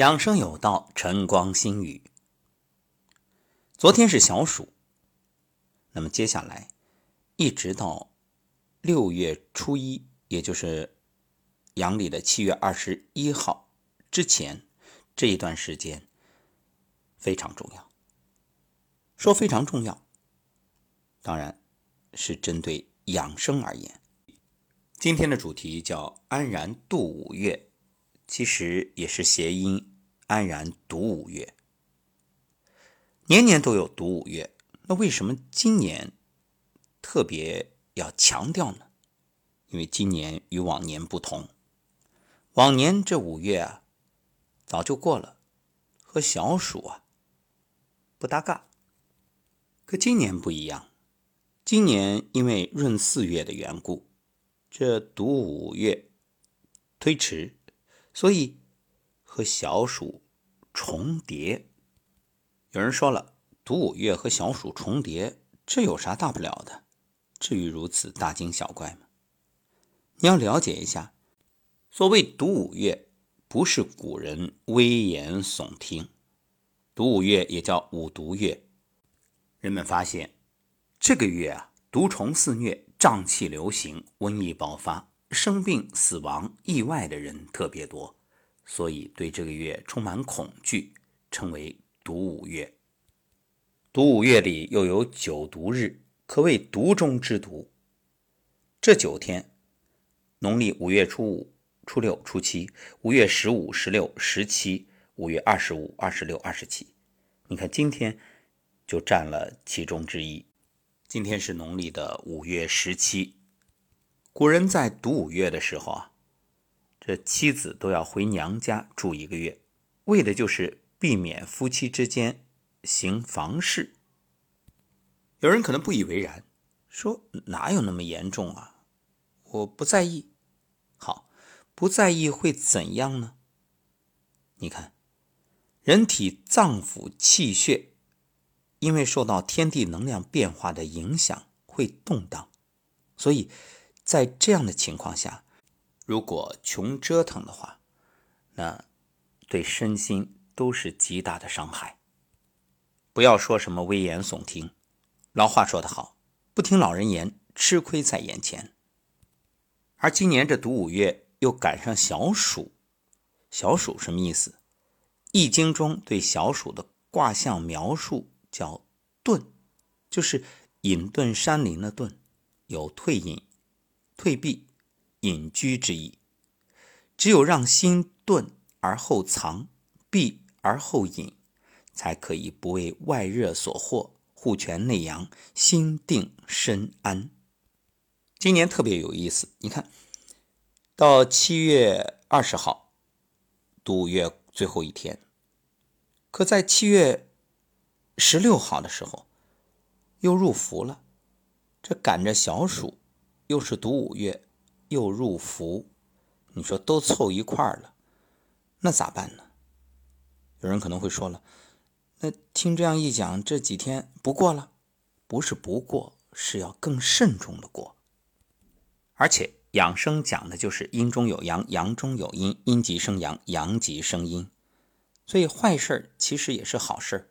养生有道，晨光新语。昨天是小暑，那么接下来一直到六月初一，也就是阳历的七月二十一号之前，这一段时间非常重要。说非常重要，当然是针对养生而言。今天的主题叫安然度五月。其实也是谐音“安然读五月”。年年都有读五月，那为什么今年特别要强调呢？因为今年与往年不同，往年这五月啊早就过了，和小暑啊不搭嘎。可今年不一样，今年因为闰四月的缘故，这读五月推迟。所以和小暑重叠。有人说了，读五月和小暑重叠，这有啥大不了的？至于如此大惊小怪吗？你要了解一下，所谓读五月，不是古人危言耸听。读五月也叫五毒月。人们发现，这个月啊，毒虫肆虐，瘴气流行，瘟疫爆发。生病、死亡、意外的人特别多，所以对这个月充满恐惧，称为毒五月。毒五月里又有九毒日，可谓毒中之毒。这九天，农历五月初五、初六、初七，五月十五、十六、十七，五月二十五、二十六、二十七。你看，今天就占了其中之一。今天是农历的五月十七。古人在读五月的时候啊，这妻子都要回娘家住一个月，为的就是避免夫妻之间行房事。有人可能不以为然，说哪有那么严重啊？我不在意。好，不在意会怎样呢？你看，人体脏腑气血，因为受到天地能量变化的影响，会动荡，所以。在这样的情况下，如果穷折腾的话，那对身心都是极大的伤害。不要说什么危言耸听，老话说得好，不听老人言，吃亏在眼前。而今年这读五月又赶上小暑，小暑什么意思？《易经》中对小暑的卦象描述叫“遁”，就是隐遁山林的遁，有退隐。退避、隐居之意，只有让心遁而后藏，避而后隐，才可以不为外热所惑，护全内阳，心定身安。今年特别有意思，你看到七月二十号，度月最后一天，可在七月十六号的时候，又入伏了，这赶着小暑。又是读五月，又入伏，你说都凑一块儿了，那咋办呢？有人可能会说了，那听这样一讲，这几天不过了，不是不过，是要更慎重的过。而且养生讲的就是阴中有阳，阳中有阴，阴极生阳，阳极生阴，所以坏事其实也是好事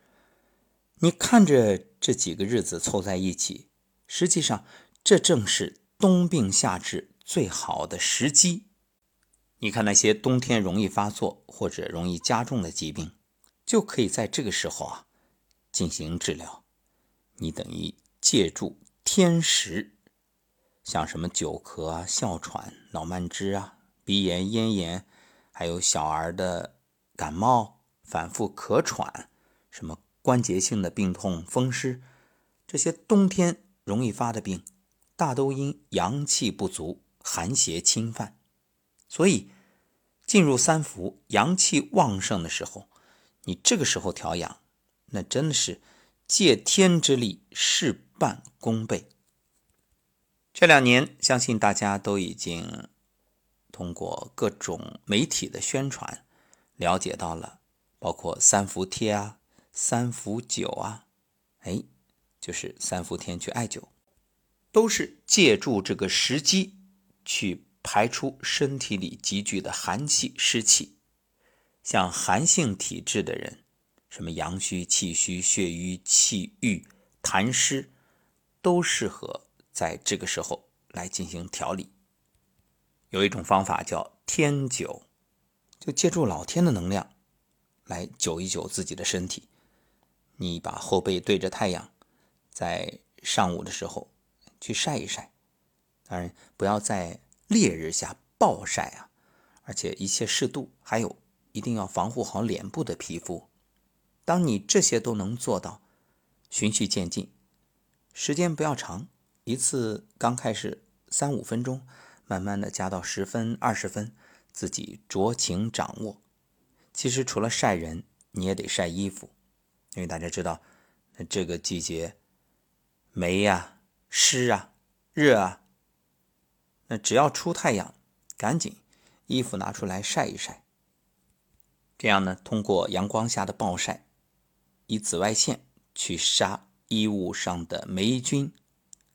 你看着这几个日子凑在一起，实际上这正是。冬病夏治最好的时机，你看那些冬天容易发作或者容易加重的疾病，就可以在这个时候啊进行治疗。你等于借助天时，像什么久咳啊、哮喘、脑慢支啊、鼻炎、咽炎，还有小儿的感冒、反复咳喘，什么关节性的病痛、风湿，这些冬天容易发的病。大都因阳气不足、寒邪侵犯，所以进入三伏、阳气旺盛的时候，你这个时候调养，那真的是借天之力，事半功倍。这两年，相信大家都已经通过各种媒体的宣传，了解到了，包括三伏贴啊、三伏灸啊，哎，就是三伏天去艾灸。都是借助这个时机去排出身体里积聚的寒气湿气。像寒性体质的人，什么阳虚、气虚、血瘀、气郁、痰湿，都适合在这个时候来进行调理。有一种方法叫天灸，就借助老天的能量来灸一灸自己的身体。你把后背对着太阳，在上午的时候去晒一晒，当然不要在烈日下暴晒啊，而且一切适度，还有一定要防护好脸部的皮肤。当你这些都能做到，循序渐进，时间不要长，一次刚开始三五分钟，慢慢的加到十分、二十分，自己酌情掌握。其实除了晒人，你也得晒衣服，因为大家知道，这个季节霉呀、湿啊、热啊，那只要出太阳，赶紧衣服拿出来晒一晒。这样呢，通过阳光下的暴晒。以紫外线去杀衣物上的霉菌，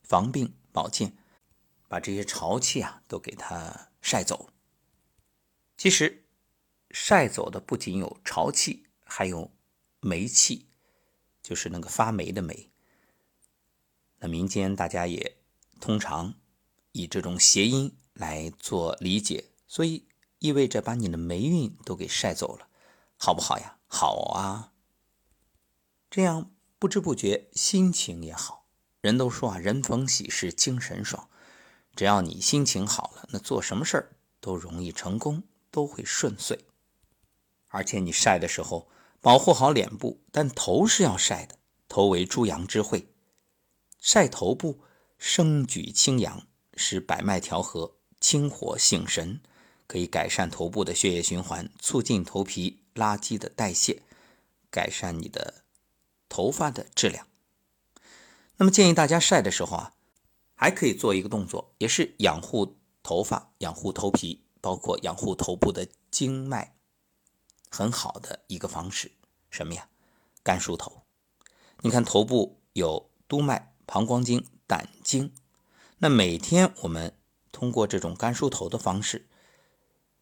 防病保健，把这些潮气啊都给它晒走。其实晒走的不仅有潮气，还有霉气，就是那个发霉的霉。那民间大家也通常以这种谐音来做理解，所以意味着把你的霉运都给晒走了，好不好呀？好啊。这样不知不觉心情也好。人都说啊，人逢喜事精神爽。只要你心情好了，那做什么事儿都容易成功，都会顺遂。而且你晒的时候，保护好脸部，但头是要晒的。头为诸阳之会，晒头部生举清阳，使百脉调和，清火醒神，可以改善头部的血液循环，促进头皮垃圾的代谢，改善你的。头发的质量。那么建议大家晒的时候啊，还可以做一个动作，也是养护头发、养护头皮，包括养护头部的经脉，很好的一个方式。什么呀？干梳头。你看头部有督脉、膀胱经、胆经，那每天我们通过这种干梳头的方式，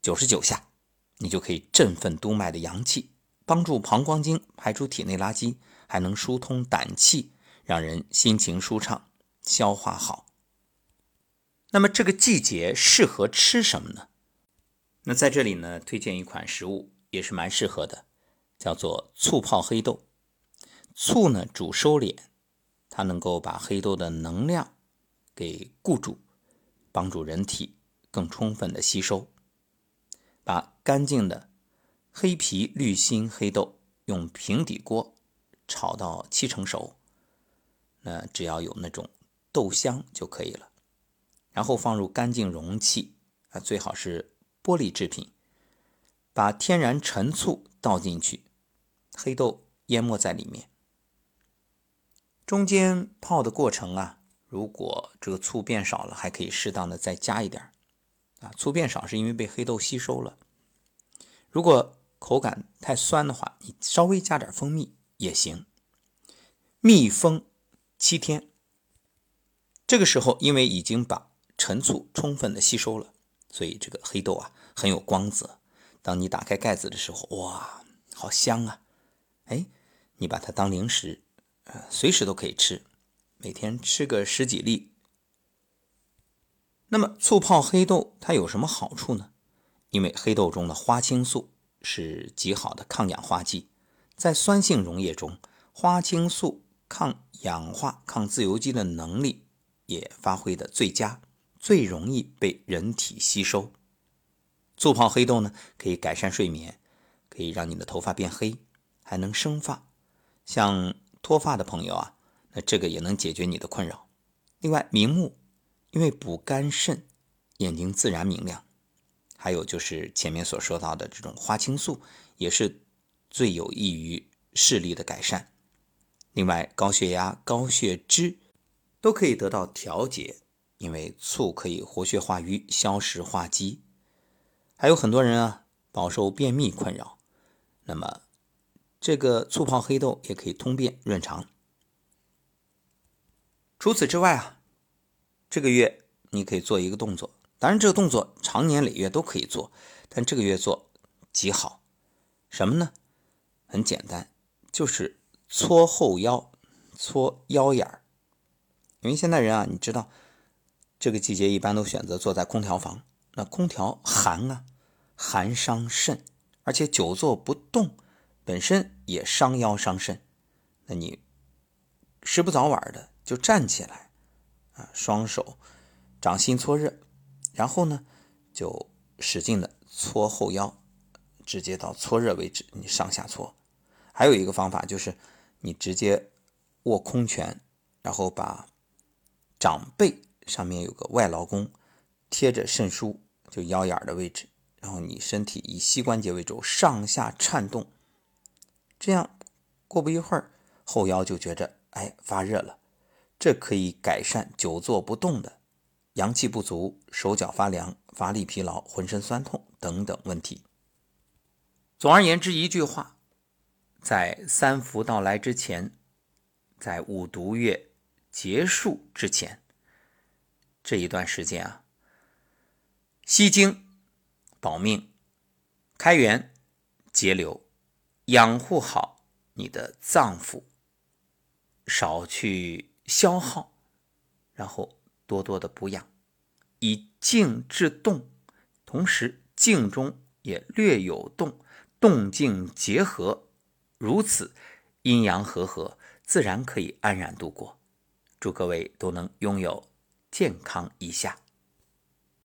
九十九下，你就可以振奋督脉的阳气，帮助膀胱经排出体内垃圾。还能疏通胆气，让人心情舒畅，消化好。那么这个季节适合吃什么呢？那在这里呢，推荐一款食物也是蛮适合的，叫做醋泡黑豆。醋呢主收敛，它能够把黑豆的能量给固住，帮助人体更充分的吸收。把干净的黑皮绿心黑豆用平底锅。炒到七成熟，那只要有那种豆香就可以了。然后放入干净容器啊，最好是玻璃制品。把天然陈醋倒进去，黑豆淹没在里面。中间泡的过程啊，如果这个醋变少了，还可以适当的再加一点啊。醋变少是因为被黑豆吸收了。如果口感太酸的话，你稍微加点蜂蜜。也行，密封七天。这个时候，因为已经把陈醋充分的吸收了，所以这个黑豆啊很有光泽。当你打开盖子的时候，哇，好香啊！哎，你把它当零食，呃，随时都可以吃，每天吃个十几粒。那么，醋泡黑豆它有什么好处呢？因为黑豆中的花青素是极好的抗氧化剂。在酸性溶液中，花青素抗氧化、抗自由基的能力也发挥的最佳，最容易被人体吸收。醋泡黑豆呢，可以改善睡眠，可以让你的头发变黑，还能生发。像脱发的朋友啊，那这个也能解决你的困扰。另外，明目，因为补肝肾，眼睛自然明亮。还有就是前面所说到的这种花青素，也是。最有益于视力的改善。另外，高血压、高血脂都可以得到调节，因为醋可以活血化瘀、消食化积。还有很多人啊，饱受便秘困扰，那么这个醋泡黑豆也可以通便润肠。除此之外啊，这个月你可以做一个动作，当然这个动作长年累月都可以做，但这个月做极好。什么呢？很简单，就是搓后腰、搓腰眼儿。因为现在人啊，你知道，这个季节一般都选择坐在空调房，那空调寒啊，寒伤肾，而且久坐不动，本身也伤腰伤肾。那你时不早晚的就站起来啊，双手掌心搓热，然后呢，就使劲的搓后腰。直接到搓热为止，你上下搓。还有一个方法就是，你直接握空拳，然后把掌背上面有个外劳宫贴着肾腧，就腰眼的位置，然后你身体以膝关节为轴上下颤动，这样过不一会儿后腰就觉着哎发热了。这可以改善久坐不动的阳气不足、手脚发凉、乏力疲劳、浑身酸痛等等问题。总而言之，一句话，在三伏到来之前，在五毒月结束之前，这一段时间啊，吸精、保命、开源、节流，养护好你的脏腑，少去消耗，然后多多的补养，以静制动，同时静中也略有动。动静结合，如此阴阳和合，自然可以安然度过。祝各位都能拥有健康一下。